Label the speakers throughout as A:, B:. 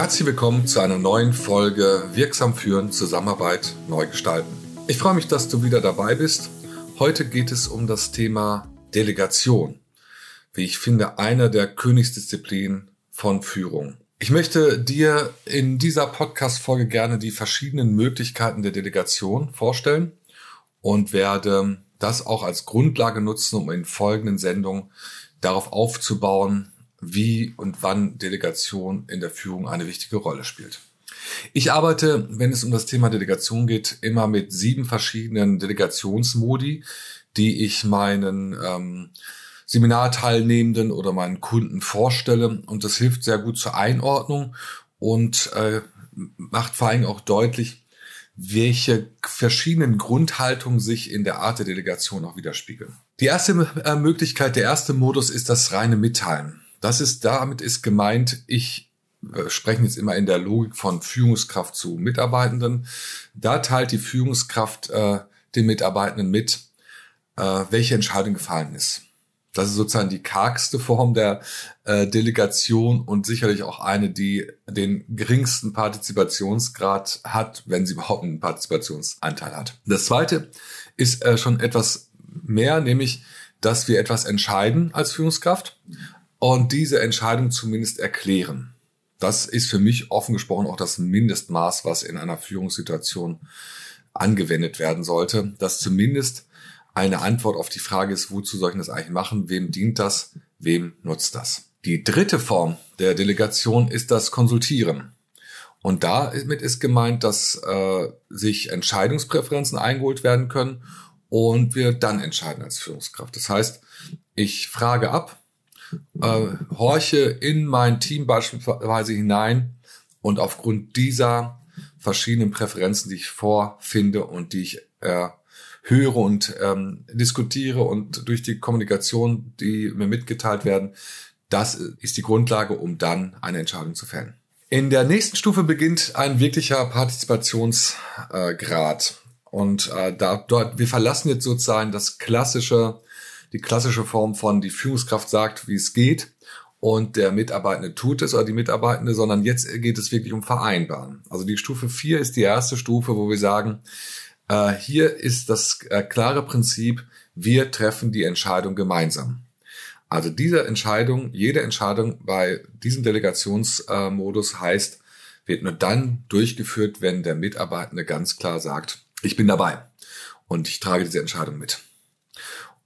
A: Herzlich willkommen zu einer neuen Folge Wirksam führen, Zusammenarbeit neu gestalten. Ich freue mich, dass du wieder dabei bist. Heute geht es um das Thema Delegation. Wie ich finde, einer der Königsdisziplinen von Führung. Ich möchte dir in dieser Podcast-Folge gerne die verschiedenen Möglichkeiten der Delegation vorstellen und werde das auch als Grundlage nutzen, um in folgenden Sendungen darauf aufzubauen, wie und wann Delegation in der Führung eine wichtige Rolle spielt. Ich arbeite, wenn es um das Thema Delegation geht, immer mit sieben verschiedenen Delegationsmodi, die ich meinen ähm, Seminarteilnehmenden oder meinen Kunden vorstelle. Und das hilft sehr gut zur Einordnung und äh, macht vor allem auch deutlich, welche verschiedenen Grundhaltungen sich in der Art der Delegation auch widerspiegeln. Die erste äh, Möglichkeit, der erste Modus ist das reine Mitteilen. Das ist, damit ist gemeint, ich äh, sprechen jetzt immer in der Logik von Führungskraft zu Mitarbeitenden. Da teilt die Führungskraft äh, den Mitarbeitenden mit, äh, welche Entscheidung gefallen ist. Das ist sozusagen die kargste Form der äh, Delegation und sicherlich auch eine, die den geringsten Partizipationsgrad hat, wenn sie überhaupt einen Partizipationsanteil hat. Das zweite ist äh, schon etwas mehr, nämlich, dass wir etwas entscheiden als Führungskraft und diese Entscheidung zumindest erklären. Das ist für mich offen gesprochen auch das Mindestmaß, was in einer Führungssituation angewendet werden sollte, dass zumindest eine Antwort auf die Frage ist, wozu soll ich das eigentlich machen, wem dient das, wem nutzt das. Die dritte Form der Delegation ist das Konsultieren. Und damit ist gemeint, dass äh, sich Entscheidungspräferenzen eingeholt werden können und wir dann entscheiden als Führungskraft. Das heißt, ich frage ab, äh, horche in mein Team beispielsweise hinein und aufgrund dieser verschiedenen Präferenzen, die ich vorfinde und die ich äh, höre und ähm, diskutiere und durch die Kommunikation, die mir mitgeteilt werden, das ist die Grundlage, um dann eine Entscheidung zu fällen. In der nächsten Stufe beginnt ein wirklicher Partizipationsgrad. Äh, und äh, da, dort, wir verlassen jetzt sozusagen das klassische, die klassische Form von die Führungskraft sagt, wie es geht und der Mitarbeitende tut es oder die Mitarbeitende, sondern jetzt geht es wirklich um Vereinbaren. Also die Stufe 4 ist die erste Stufe, wo wir sagen, äh, hier ist das äh, klare Prinzip, wir treffen die Entscheidung gemeinsam. Also diese Entscheidung, jede Entscheidung bei diesem Delegationsmodus heißt, wird nur dann durchgeführt, wenn der Mitarbeitende ganz klar sagt, ich bin dabei und ich trage diese Entscheidung mit.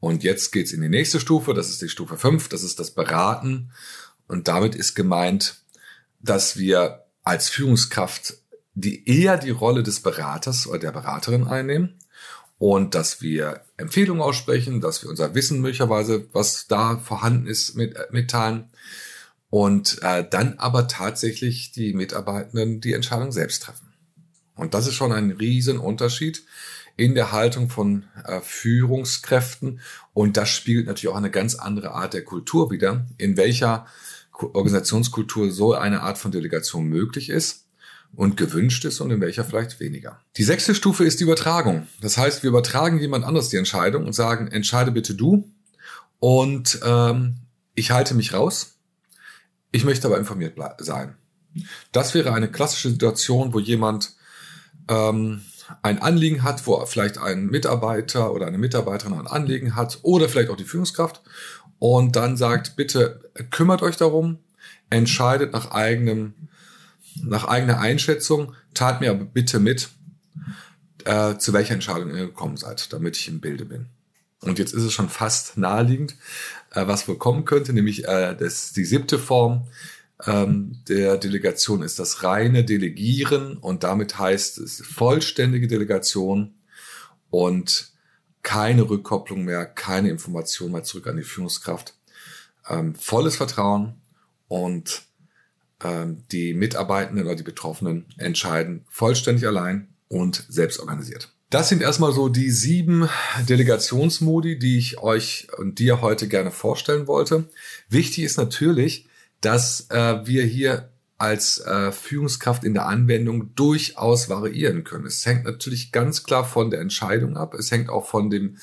A: Und jetzt geht's in die nächste Stufe, das ist die Stufe 5, das ist das Beraten. Und damit ist gemeint, dass wir als Führungskraft die eher die Rolle des Beraters oder der Beraterin einnehmen und dass wir Empfehlungen aussprechen, dass wir unser Wissen möglicherweise, was da vorhanden ist, mit, äh, mitteilen und äh, dann aber tatsächlich die Mitarbeitenden die Entscheidung selbst treffen. Und das ist schon ein Riesenunterschied in der Haltung von äh, Führungskräften und das spiegelt natürlich auch eine ganz andere Art der Kultur wider, in welcher Organisationskultur so eine Art von Delegation möglich ist und gewünscht ist und in welcher vielleicht weniger. Die sechste Stufe ist die Übertragung. Das heißt, wir übertragen jemand anderes die Entscheidung und sagen, entscheide bitte du und ähm, ich halte mich raus. Ich möchte aber informiert sein. Das wäre eine klassische Situation, wo jemand ähm, ein Anliegen hat, wo vielleicht ein Mitarbeiter oder eine Mitarbeiterin ein Anliegen hat oder vielleicht auch die Führungskraft und dann sagt, bitte kümmert euch darum, entscheidet nach eigenem nach eigener Einschätzung, teilt mir aber bitte mit, äh, zu welcher Entscheidung ihr gekommen seid, damit ich im Bilde bin. Und jetzt ist es schon fast naheliegend, äh, was wohl kommen könnte, nämlich äh, das, die siebte Form ähm, der Delegation ist das reine Delegieren und damit heißt es vollständige Delegation und keine Rückkopplung mehr, keine Information mehr zurück an die Führungskraft. Ähm, volles Vertrauen und ähm, die Mitarbeitenden oder die Betroffenen entscheiden vollständig allein und selbst organisiert. Das sind erstmal so die sieben Delegationsmodi, die ich euch und dir heute gerne vorstellen wollte. Wichtig ist natürlich, dass äh, wir hier als äh, Führungskraft in der Anwendung durchaus variieren können. Es hängt natürlich ganz klar von der Entscheidung ab. Es hängt auch von dem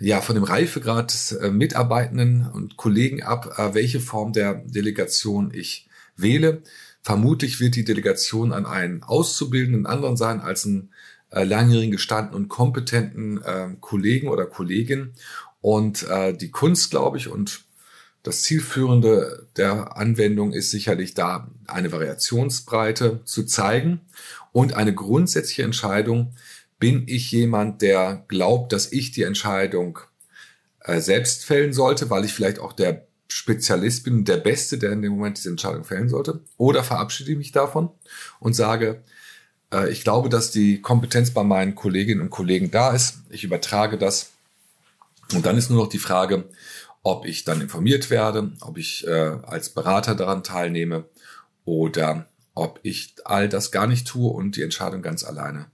A: ja, von dem Reifegrad des äh, Mitarbeitenden und Kollegen ab, äh, welche Form der Delegation ich wähle. Vermutlich wird die Delegation an einen Auszubildenden anderen sein als einen äh, langjährigen gestandenen und kompetenten äh, Kollegen oder Kollegin. Und äh, die Kunst, glaube ich, und das Zielführende der Anwendung ist sicherlich da, eine Variationsbreite zu zeigen und eine grundsätzliche Entscheidung, bin ich jemand, der glaubt, dass ich die Entscheidung äh, selbst fällen sollte, weil ich vielleicht auch der Spezialist bin, der Beste, der in dem Moment diese Entscheidung fällen sollte, oder verabschiede ich mich davon und sage, äh, ich glaube, dass die Kompetenz bei meinen Kolleginnen und Kollegen da ist. Ich übertrage das. Und dann ist nur noch die Frage, ob ich dann informiert werde, ob ich äh, als Berater daran teilnehme oder ob ich all das gar nicht tue und die Entscheidung ganz alleine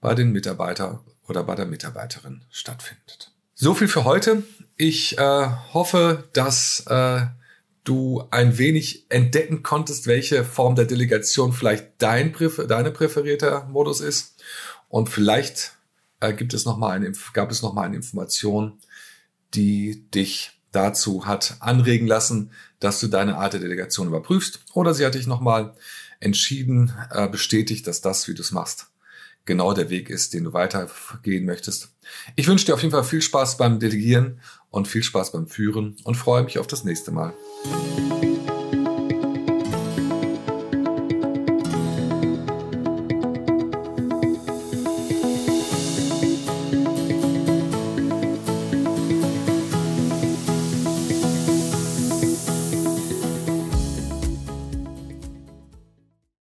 A: bei den Mitarbeiter oder bei der Mitarbeiterin stattfindet. So viel für heute. Ich äh, hoffe, dass äh, du ein wenig entdecken konntest, welche Form der Delegation vielleicht dein deine präferierter Modus ist. Und vielleicht äh, gibt es noch mal eine, gab es noch mal eine Information, die dich dazu hat anregen lassen, dass du deine Art der Delegation überprüfst. Oder sie hat dich noch mal entschieden, äh, bestätigt, dass das, wie du es machst, genau der Weg ist, den du weitergehen möchtest. Ich wünsche dir auf jeden Fall viel Spaß beim Delegieren und viel Spaß beim Führen und freue mich auf das nächste Mal.